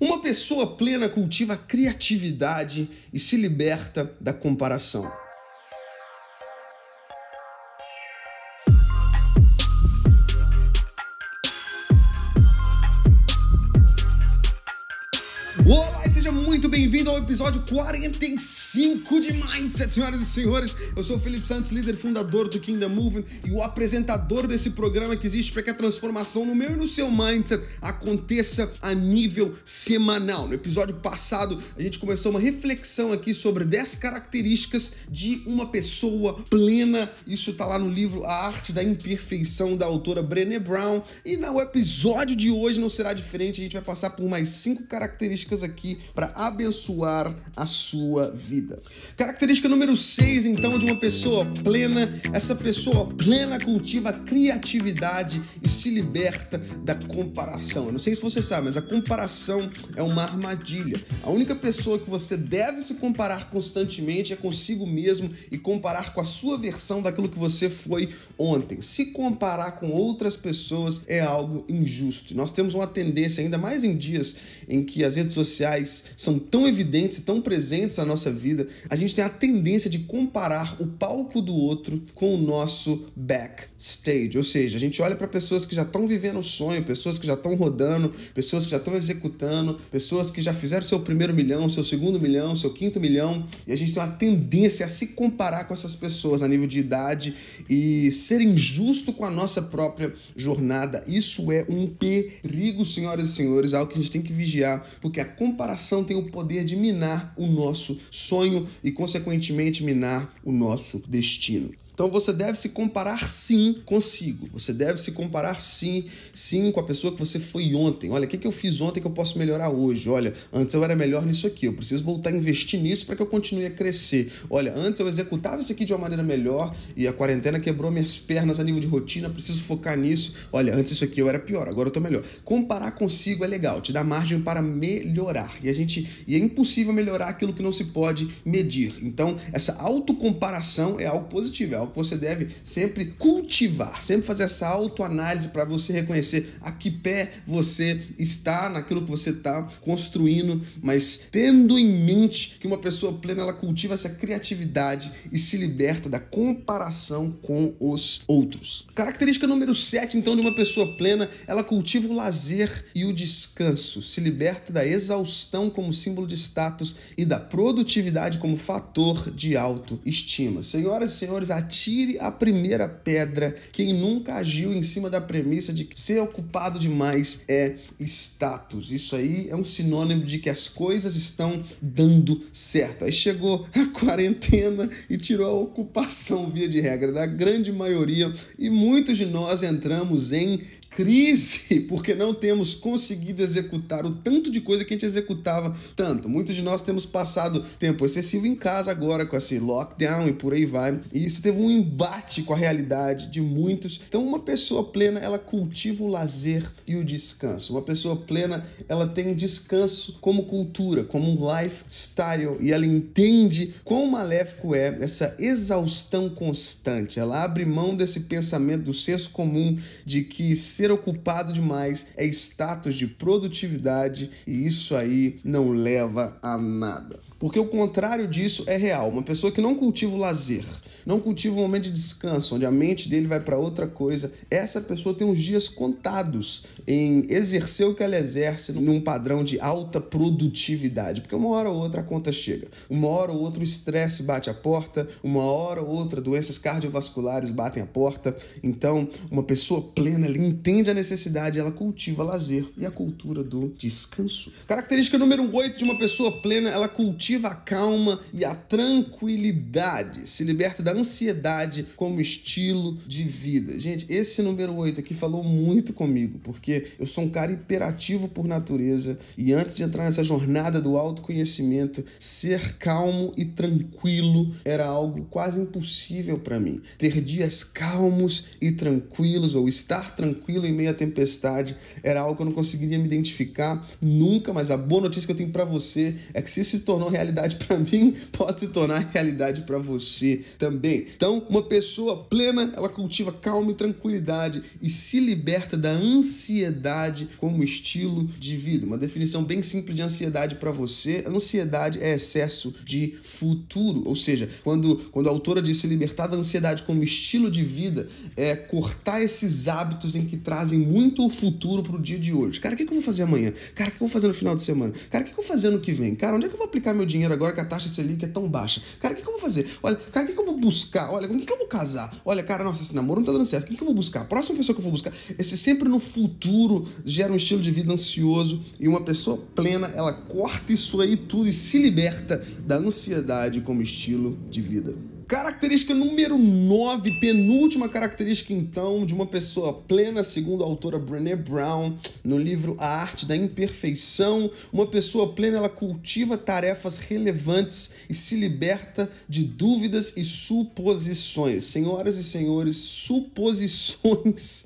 Uma pessoa plena cultiva a criatividade e se liberta da comparação. Bem-vindo ao episódio 45 de Mindset, senhoras e senhores. Eu sou o Felipe Santos, líder fundador do Kingdom Movement e o apresentador desse programa que existe para que a transformação no meu e no seu mindset aconteça a nível semanal. No episódio passado, a gente começou uma reflexão aqui sobre 10 características de uma pessoa plena. Isso tá lá no livro A Arte da Imperfeição da autora Brené Brown. E no episódio de hoje não será diferente, a gente vai passar por mais cinco características aqui para abençoar a sua vida. Característica número 6, então, de uma pessoa plena: essa pessoa plena cultiva criatividade e se liberta da comparação. Eu não sei se você sabe, mas a comparação é uma armadilha. A única pessoa que você deve se comparar constantemente é consigo mesmo e comparar com a sua versão daquilo que você foi ontem. Se comparar com outras pessoas é algo injusto. Nós temos uma tendência, ainda mais em dias em que as redes sociais são tão evidentes e tão presentes na nossa vida, a gente tem a tendência de comparar o palco do outro com o nosso backstage. Ou seja, a gente olha para pessoas que já estão vivendo o sonho, pessoas que já estão rodando, pessoas que já estão executando, pessoas que já fizeram seu primeiro milhão, seu segundo milhão, seu quinto milhão, e a gente tem uma tendência a se comparar com essas pessoas a nível de idade e ser injusto com a nossa própria jornada. Isso é um perigo, senhoras e senhores, algo que a gente tem que vigiar, porque a comparação tem o poder de minar o nosso sonho e, consequentemente, minar o nosso destino. Então você deve se comparar sim consigo. Você deve se comparar sim, sim com a pessoa que você foi ontem. Olha, o que, que eu fiz ontem que eu posso melhorar hoje? Olha, antes eu era melhor nisso aqui. Eu preciso voltar a investir nisso para que eu continue a crescer. Olha, antes eu executava isso aqui de uma maneira melhor e a quarentena quebrou minhas pernas a nível de rotina. Preciso focar nisso. Olha, antes isso aqui eu era pior, agora eu tô melhor. Comparar consigo é legal, te dá margem para melhorar. E a gente e é impossível melhorar aquilo que não se pode medir. Então, essa autocomparação é algo positivo, é algo que você deve sempre cultivar, sempre fazer essa autoanálise para você reconhecer a que pé você está naquilo que você está construindo, mas tendo em mente que uma pessoa plena ela cultiva essa criatividade e se liberta da comparação com os outros. Característica número 7, então, de uma pessoa plena, ela cultiva o lazer e o descanso, se liberta da exaustão como símbolo de status e da produtividade como fator de autoestima. Senhoras e senhores, atire a primeira pedra quem nunca agiu em cima da premissa de que ser ocupado demais é status. Isso aí é um sinônimo de que as coisas estão dando certo. Aí chegou a quarentena e tirou a ocupação, via de regra, da grande maioria, e muitos de nós entramos em crise porque não temos conseguido executar o tanto de coisa que a gente executava tanto. Muitos de nós temos passado tempo excessivo em casa agora com esse lockdown e por aí vai. E isso teve um embate com a realidade de muitos. Então, uma pessoa plena, ela cultiva o lazer e o descanso. Uma pessoa plena, ela tem descanso como cultura, como um lifestyle e ela entende quão maléfico é essa exaustão constante. Ela abre mão desse pensamento do senso comum de que ser ocupado demais é status de produtividade e isso aí não leva a nada. Porque o contrário disso é real. Uma pessoa que não cultiva o lazer, não cultiva um momento de descanso, onde a mente dele vai para outra coisa, essa pessoa tem os dias contados em exercer o que ela exerce num padrão de alta produtividade. Porque uma hora ou outra a conta chega, uma hora ou outra o estresse bate a porta, uma hora ou outra doenças cardiovasculares batem a porta. Então, uma pessoa plena, ela entende a necessidade, ela cultiva lazer e a cultura do descanso. Característica número 8 de uma pessoa plena, ela cultiva cultiva a calma e a tranquilidade, se liberta da ansiedade como estilo de vida. Gente, esse número 8 aqui falou muito comigo, porque eu sou um cara hiperativo por natureza e antes de entrar nessa jornada do autoconhecimento, ser calmo e tranquilo era algo quase impossível para mim. Ter dias calmos e tranquilos ou estar tranquilo tranquilo em meio à tempestade, era algo que eu não conseguiria me identificar nunca, mas a boa notícia que eu tenho para você é que se isso se tornou realidade para mim, pode se tornar realidade para você também. Então, uma pessoa plena, ela cultiva calma e tranquilidade e se liberta da ansiedade como estilo de vida. Uma definição bem simples de ansiedade para você: ansiedade é excesso de futuro, ou seja, quando, quando a autora diz se libertar da ansiedade como estilo de vida, é cortar esses hábitos em que trazem muito o futuro pro dia de hoje. Cara, o que, que eu vou fazer amanhã? Cara, o que eu vou fazer no final de semana? Cara, o que, que eu vou fazer ano que vem? Cara, onde é que eu vou aplicar meu dinheiro agora que a taxa Selic é tão baixa? Cara, o que, que eu vou fazer? Olha, cara, o que, que eu vou buscar? Olha, com quem que eu vou casar? Olha, cara, nossa, esse namoro não tá dando certo. Quem que eu vou buscar? A próxima pessoa que eu vou buscar. Esse sempre no futuro gera um estilo de vida ansioso e uma pessoa plena, ela corta isso aí tudo e se liberta da ansiedade como estilo de vida. Característica número 9, penúltima característica, então, de uma pessoa plena, segundo a autora Brené Brown, no livro A Arte da Imperfeição. Uma pessoa plena, ela cultiva tarefas relevantes e se liberta de dúvidas e suposições. Senhoras e senhores, suposições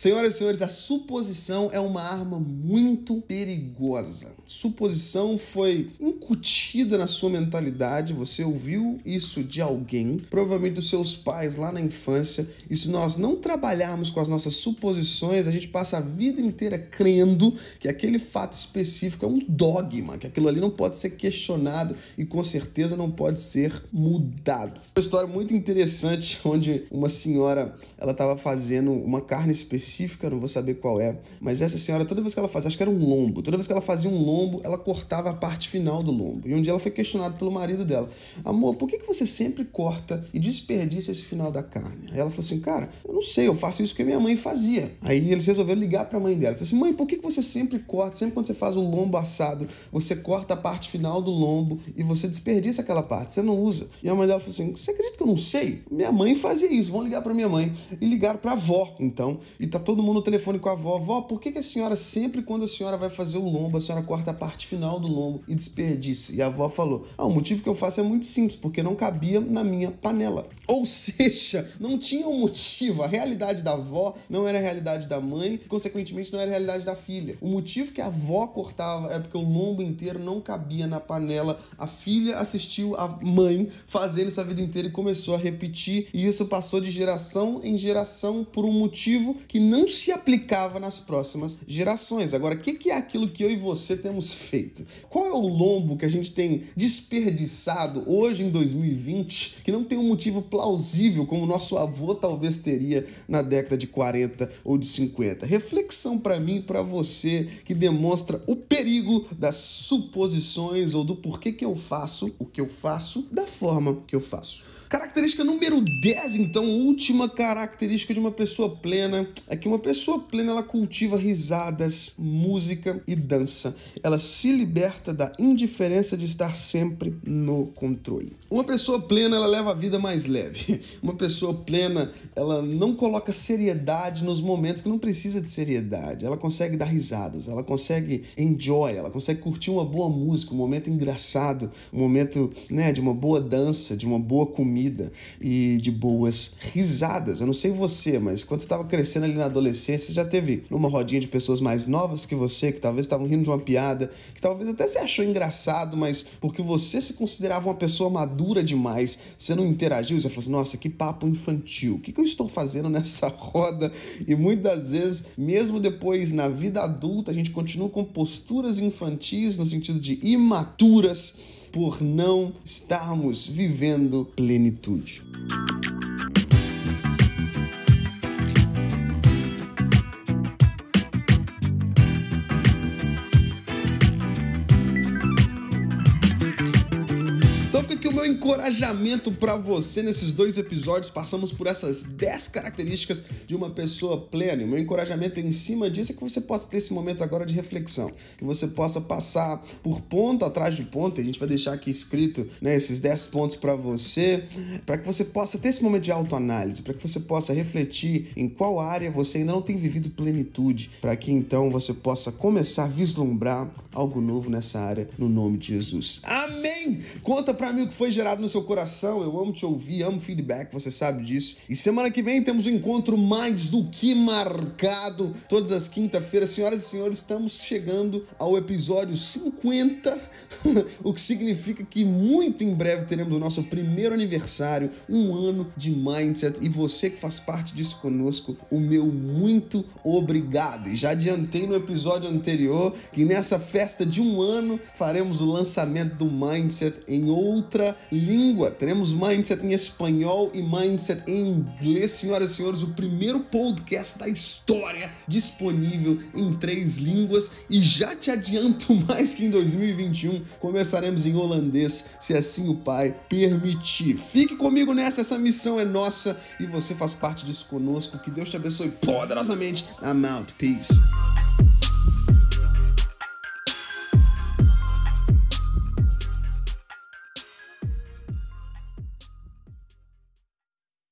Senhoras e senhores, a suposição é uma arma muito perigosa. Suposição foi incutida na sua mentalidade, você ouviu isso de alguém, provavelmente dos seus pais lá na infância, e se nós não trabalharmos com as nossas suposições, a gente passa a vida inteira crendo que aquele fato específico é um dogma, que aquilo ali não pode ser questionado e com certeza não pode ser mudado. Uma história muito interessante onde uma senhora, ela estava fazendo uma carne específica específica, não vou saber qual é, mas essa senhora, toda vez que ela fazia, acho que era um lombo, toda vez que ela fazia um lombo, ela cortava a parte final do lombo. E um dia ela foi questionada pelo marido dela: Amor, por que, que você sempre corta e desperdiça esse final da carne? Aí ela falou assim: Cara, eu não sei, eu faço isso porque minha mãe fazia. Aí eles resolveram ligar para a mãe dela. Falou assim: Mãe, por que, que você sempre corta, sempre quando você faz o lombo assado, você corta a parte final do lombo e você desperdiça aquela parte, você não usa? E a mãe dela falou assim: Você acredita que eu não sei? Minha mãe fazia isso, vão ligar para minha mãe. E ligaram para a avó, então, e tá todo mundo no telefone com a avó. Vó, por que, que a senhora sempre, quando a senhora vai fazer o lombo, a senhora corta a parte final do lombo e desperdiça? E a avó falou: Ah, o motivo que eu faço é muito simples, porque não cabia na minha panela. Ou seja, não tinha um motivo. A realidade da avó não era a realidade da mãe, consequentemente, não era a realidade da filha. O motivo que a avó cortava é porque o lombo inteiro não cabia na panela. A filha assistiu a mãe fazendo isso a vida inteira e começou a repetir, e isso passou de geração em geração por um motivo que não se aplicava nas próximas gerações. Agora, o que, que é aquilo que eu e você temos feito? Qual é o lombo que a gente tem desperdiçado hoje em 2020 que não tem um motivo plausível como nosso avô talvez teria na década de 40 ou de 50? Reflexão para mim e para você que demonstra o perigo das suposições ou do porquê que eu faço o que eu faço da forma que eu faço. Característica número 10, então, última característica de uma pessoa plena é que uma pessoa plena ela cultiva risadas, música e dança. Ela se liberta da indiferença de estar sempre no controle. Uma pessoa plena ela leva a vida mais leve. Uma pessoa plena ela não coloca seriedade nos momentos que não precisa de seriedade. Ela consegue dar risadas, ela consegue enjoy, ela consegue curtir uma boa música, um momento engraçado, um momento né, de uma boa dança, de uma boa comida comida e de boas risadas. Eu não sei você, mas quando você estava crescendo ali na adolescência, você já teve numa rodinha de pessoas mais novas que você, que talvez estavam rindo de uma piada, que talvez até você achou engraçado, mas porque você se considerava uma pessoa madura demais, você não interagiu, você falou assim: nossa, que papo infantil, o que, que eu estou fazendo nessa roda? E muitas vezes, mesmo depois na vida adulta, a gente continua com posturas infantis, no sentido de imaturas por não estarmos vivendo plenitude. Meu encorajamento para você nesses dois episódios. Passamos por essas 10 características de uma pessoa plena. E meu encorajamento em cima disso é que você possa ter esse momento agora de reflexão, que você possa passar por ponto atrás de ponto. A gente vai deixar aqui escrito né, esses 10 pontos para você, para que você possa ter esse momento de autoanálise, para que você possa refletir em qual área você ainda não tem vivido plenitude, para que então você possa começar a vislumbrar algo novo nessa área no nome de Jesus. Amém! Conta pra mim o que foi gerado no seu coração. Eu amo te ouvir, amo feedback, você sabe disso. E semana que vem temos um encontro mais do que marcado. Todas as quinta-feiras, senhoras e senhores, estamos chegando ao episódio 50, o que significa que muito em breve teremos o nosso primeiro aniversário, um ano de mindset. E você que faz parte disso conosco, o meu muito obrigado. E já adiantei no episódio anterior que nessa festa de um ano faremos o lançamento do mindset em outra língua. Teremos mindset em espanhol e mindset em inglês, senhoras e senhores, o primeiro podcast da história disponível em três línguas e já te adianto mais que em 2021 começaremos em holandês, se assim o Pai permitir. Fique comigo nessa, essa missão é nossa e você faz parte disso conosco. Que Deus te abençoe poderosamente. I'm out. Peace.